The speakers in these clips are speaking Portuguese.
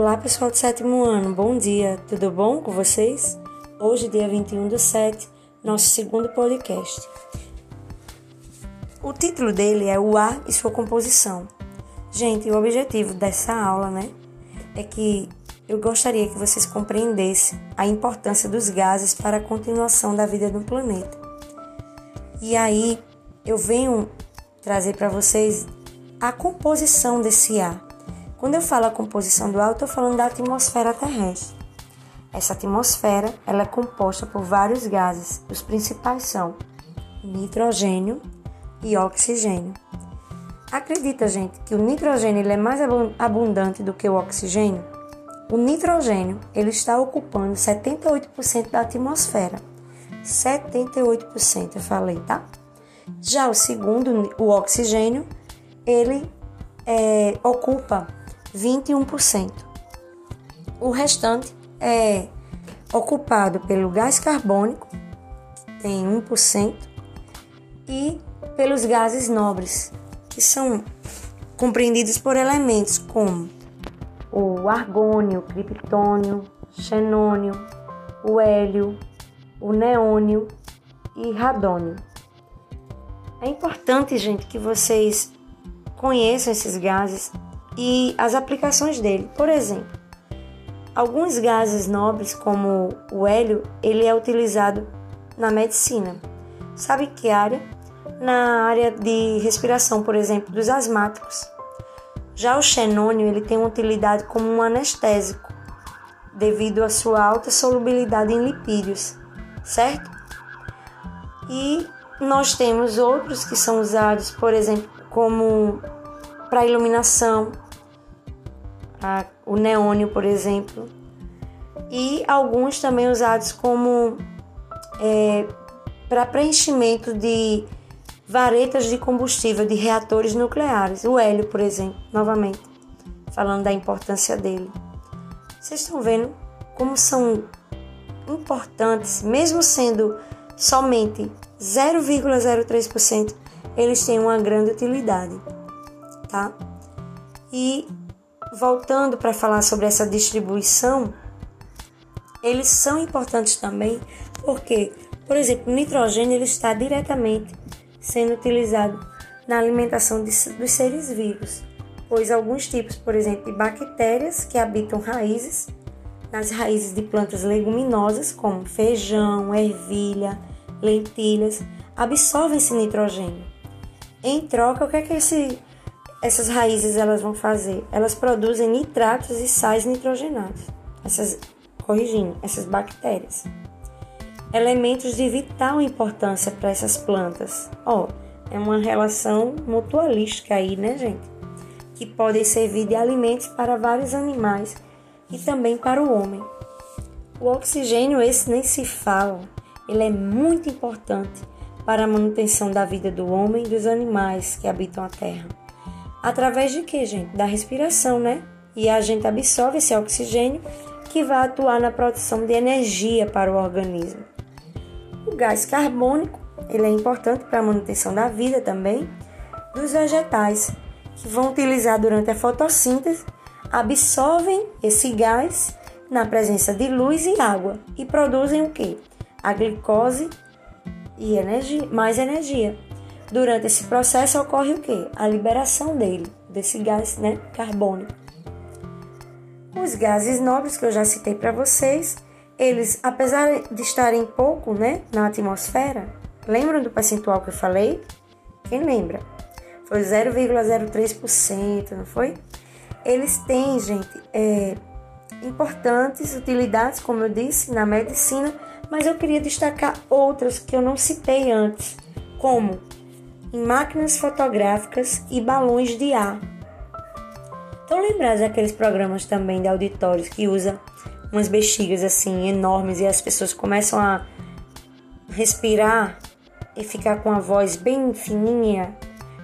Olá, pessoal do sétimo ano, bom dia, tudo bom com vocês? Hoje, dia 21 do 7, nosso segundo podcast. O título dele é O Ar e Sua Composição. Gente, o objetivo dessa aula, né, é que eu gostaria que vocês compreendessem a importância dos gases para a continuação da vida no planeta. E aí, eu venho trazer para vocês a composição desse ar quando eu falo a composição do ar, eu estou falando da atmosfera terrestre. Essa atmosfera ela é composta por vários gases. Os principais são nitrogênio e oxigênio. Acredita, gente, que o nitrogênio ele é mais abundante do que o oxigênio? O nitrogênio ele está ocupando 78% da atmosfera. 78% eu falei, tá? Já o segundo, o oxigênio, ele é, ocupa 21%. O restante é ocupado pelo gás carbônico, tem 1%, e pelos gases nobres, que são compreendidos por elementos como o argônio, o criptônio, xenônio, o hélio, o neônio e radônio. É importante, gente, que vocês conheçam esses gases e as aplicações dele. Por exemplo, alguns gases nobres, como o hélio, ele é utilizado na medicina. Sabe que área? Na área de respiração, por exemplo, dos asmáticos. Já o xenônio, ele tem uma utilidade como um anestésico, devido à sua alta solubilidade em lipídios, certo? E nós temos outros que são usados, por exemplo, como para iluminação, a, o neônio, por exemplo, e alguns também usados como é, para preenchimento de varetas de combustível de reatores nucleares, o hélio, por exemplo, novamente, falando da importância dele. Vocês estão vendo como são importantes, mesmo sendo somente 0,03%, eles têm uma grande utilidade tá? E voltando para falar sobre essa distribuição, eles são importantes também porque, por exemplo, o nitrogênio ele está diretamente sendo utilizado na alimentação de, dos seres vivos, pois alguns tipos, por exemplo, de bactérias que habitam raízes, nas raízes de plantas leguminosas, como feijão, ervilha, lentilhas, absorvem esse nitrogênio. Em troca, o que é que esse essas raízes elas vão fazer? Elas produzem nitratos e sais nitrogenados. Essas, corrigindo, essas bactérias. Elementos de vital importância para essas plantas. Ó, é uma relação mutualística aí, né, gente? Que podem servir de alimentos para vários animais e também para o homem. O oxigênio, esse nem se fala, ele é muito importante para a manutenção da vida do homem e dos animais que habitam a Terra. Através de quê, gente? Da respiração, né? E a gente absorve esse oxigênio que vai atuar na produção de energia para o organismo. O gás carbônico, ele é importante para a manutenção da vida também dos vegetais, que vão utilizar durante a fotossíntese, absorvem esse gás na presença de luz e água e produzem o que? A glicose e energia, mais energia. Durante esse processo ocorre o que? A liberação dele, desse gás né, carbônico. Os gases nobres que eu já citei para vocês, eles, apesar de estarem pouco né, na atmosfera, lembram do percentual que eu falei? Quem lembra? Foi 0,03%, não foi? Eles têm, gente, é, importantes utilidades, como eu disse, na medicina, mas eu queria destacar outras que eu não citei antes, como em máquinas fotográficas e balões de ar. Estão lembrados daqueles programas também de auditórios que usa umas bexigas assim enormes e as pessoas começam a respirar e ficar com a voz bem fininha?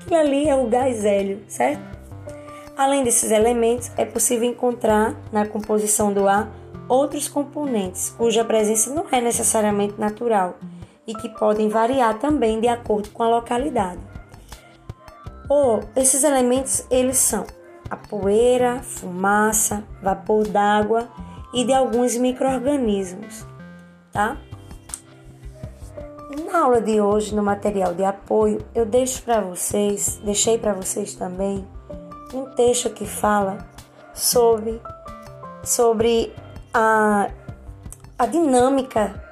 Aquilo ali é o gás hélio, certo? Além desses elementos, é possível encontrar na composição do ar outros componentes cuja presença não é necessariamente natural e que podem variar também de acordo com a localidade. Ou esses elementos eles são a poeira, fumaça, vapor d'água e de alguns micro-organismos, tá? Na aula de hoje, no material de apoio, eu deixo para vocês, deixei para vocês também um texto que fala sobre, sobre a, a dinâmica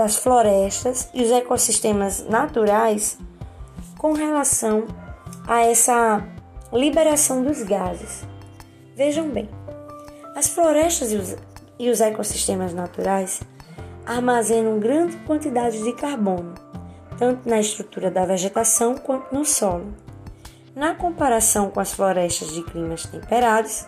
das florestas e os ecossistemas naturais com relação a essa liberação dos gases. Vejam bem, as florestas e os, e os ecossistemas naturais armazenam grande quantidade de carbono, tanto na estrutura da vegetação quanto no solo. Na comparação com as florestas de climas temperados,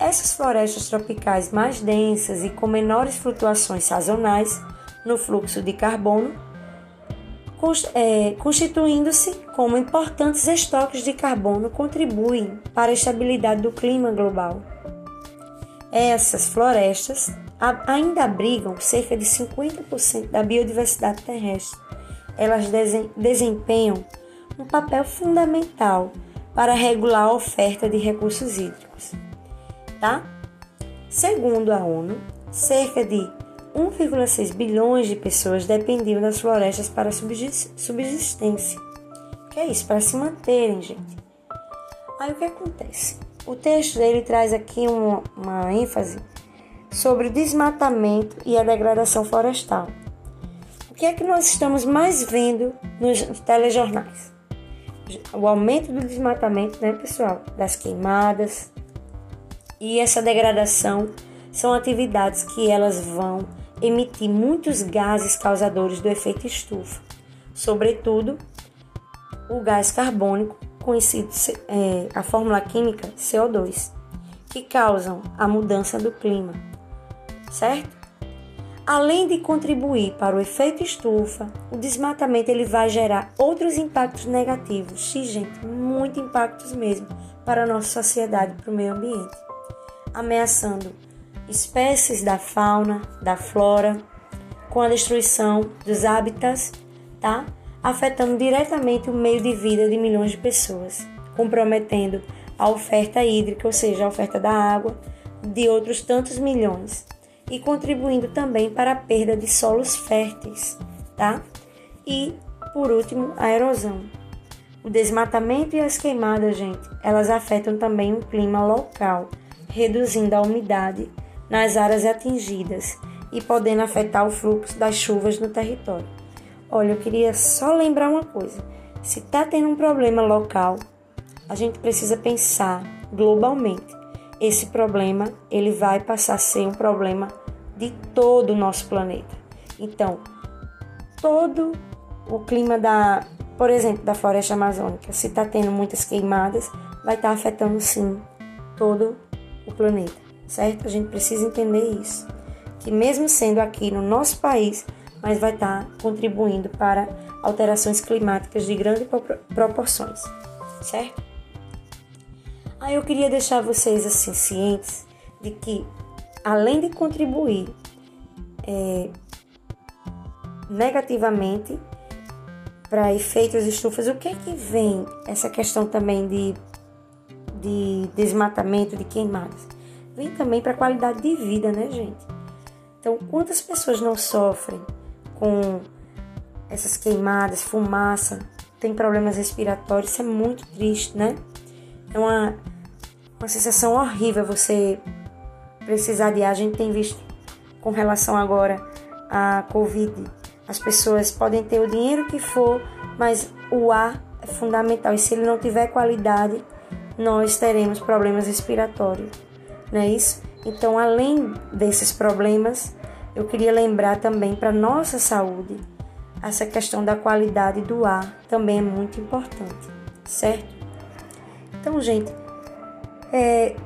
essas florestas tropicais mais densas e com menores flutuações sazonais no fluxo de carbono, é, constituindo-se como importantes estoques de carbono, contribuem para a estabilidade do clima global. Essas florestas ainda abrigam cerca de 50% da biodiversidade terrestre. Elas desempenham um papel fundamental para regular a oferta de recursos hídricos. Tá? Segundo a ONU, cerca de 1,6 bilhões de pessoas dependiam das florestas para subsistência. Que é isso? Para se manterem, gente. Aí o que acontece? O texto dele traz aqui uma, uma ênfase sobre o desmatamento e a degradação florestal. O que é que nós estamos mais vendo nos telejornais? O aumento do desmatamento, né, pessoal? Das queimadas. E essa degradação são atividades que elas vão emitir muitos gases causadores do efeito estufa, sobretudo o gás carbônico, conhecido é, a fórmula química CO2, que causam a mudança do clima, certo? Além de contribuir para o efeito estufa, o desmatamento ele vai gerar outros impactos negativos, sim, gente, muitos impactos mesmo para a nossa sociedade, para o meio ambiente, ameaçando espécies da fauna, da flora, com a destruição dos hábitats, tá? afetando diretamente o meio de vida de milhões de pessoas, comprometendo a oferta hídrica, ou seja, a oferta da água, de outros tantos milhões, e contribuindo também para a perda de solos férteis, tá? E, por último, a erosão. O desmatamento e as queimadas, gente, elas afetam também o clima local, reduzindo a umidade nas áreas atingidas e podendo afetar o fluxo das chuvas no território. Olha, eu queria só lembrar uma coisa: se está tendo um problema local, a gente precisa pensar globalmente. Esse problema ele vai passar a ser um problema de todo o nosso planeta. Então, todo o clima da, por exemplo, da floresta amazônica, se está tendo muitas queimadas, vai estar tá afetando sim todo o planeta certo? A gente precisa entender isso. Que mesmo sendo aqui no nosso país, mas vai estar contribuindo para alterações climáticas de grandes proporções, certo? Aí eu queria deixar vocês assim cientes de que, além de contribuir é, negativamente para efeitos estufas, o que é que vem essa questão também de, de desmatamento, de queimadas? Vem também para a qualidade de vida, né, gente? Então, quantas pessoas não sofrem com essas queimadas, fumaça, tem problemas respiratórios, isso é muito triste, né? É uma, uma sensação horrível você precisar de ar. A gente tem visto com relação agora à Covid. As pessoas podem ter o dinheiro que for, mas o ar é fundamental. E se ele não tiver qualidade, nós teremos problemas respiratórios não é isso? Então, além desses problemas, eu queria lembrar também para nossa saúde, essa questão da qualidade do ar também é muito importante, certo? Então, gente, é,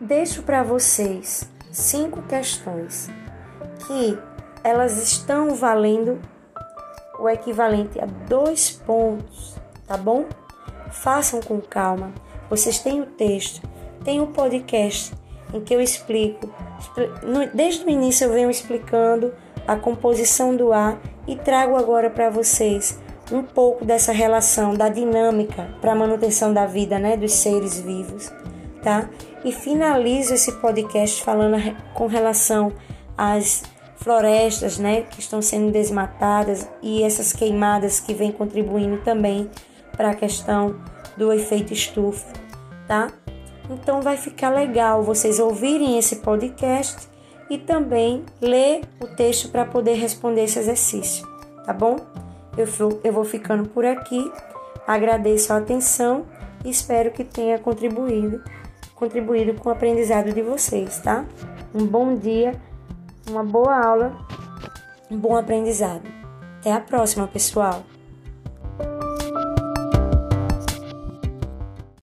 deixo para vocês cinco questões que elas estão valendo o equivalente a dois pontos, tá bom? Façam com calma. Vocês têm o texto, tem o podcast em que eu explico, desde o início eu venho explicando a composição do ar e trago agora para vocês um pouco dessa relação da dinâmica para a manutenção da vida, né, dos seres vivos, tá? E finalizo esse podcast falando com relação às florestas, né, que estão sendo desmatadas e essas queimadas que vêm contribuindo também para a questão do efeito estufa, tá? Então vai ficar legal vocês ouvirem esse podcast e também ler o texto para poder responder esse exercício, tá bom? Eu, eu vou ficando por aqui, agradeço a atenção e espero que tenha contribuído, contribuído com o aprendizado de vocês, tá? Um bom dia, uma boa aula, um bom aprendizado. Até a próxima, pessoal!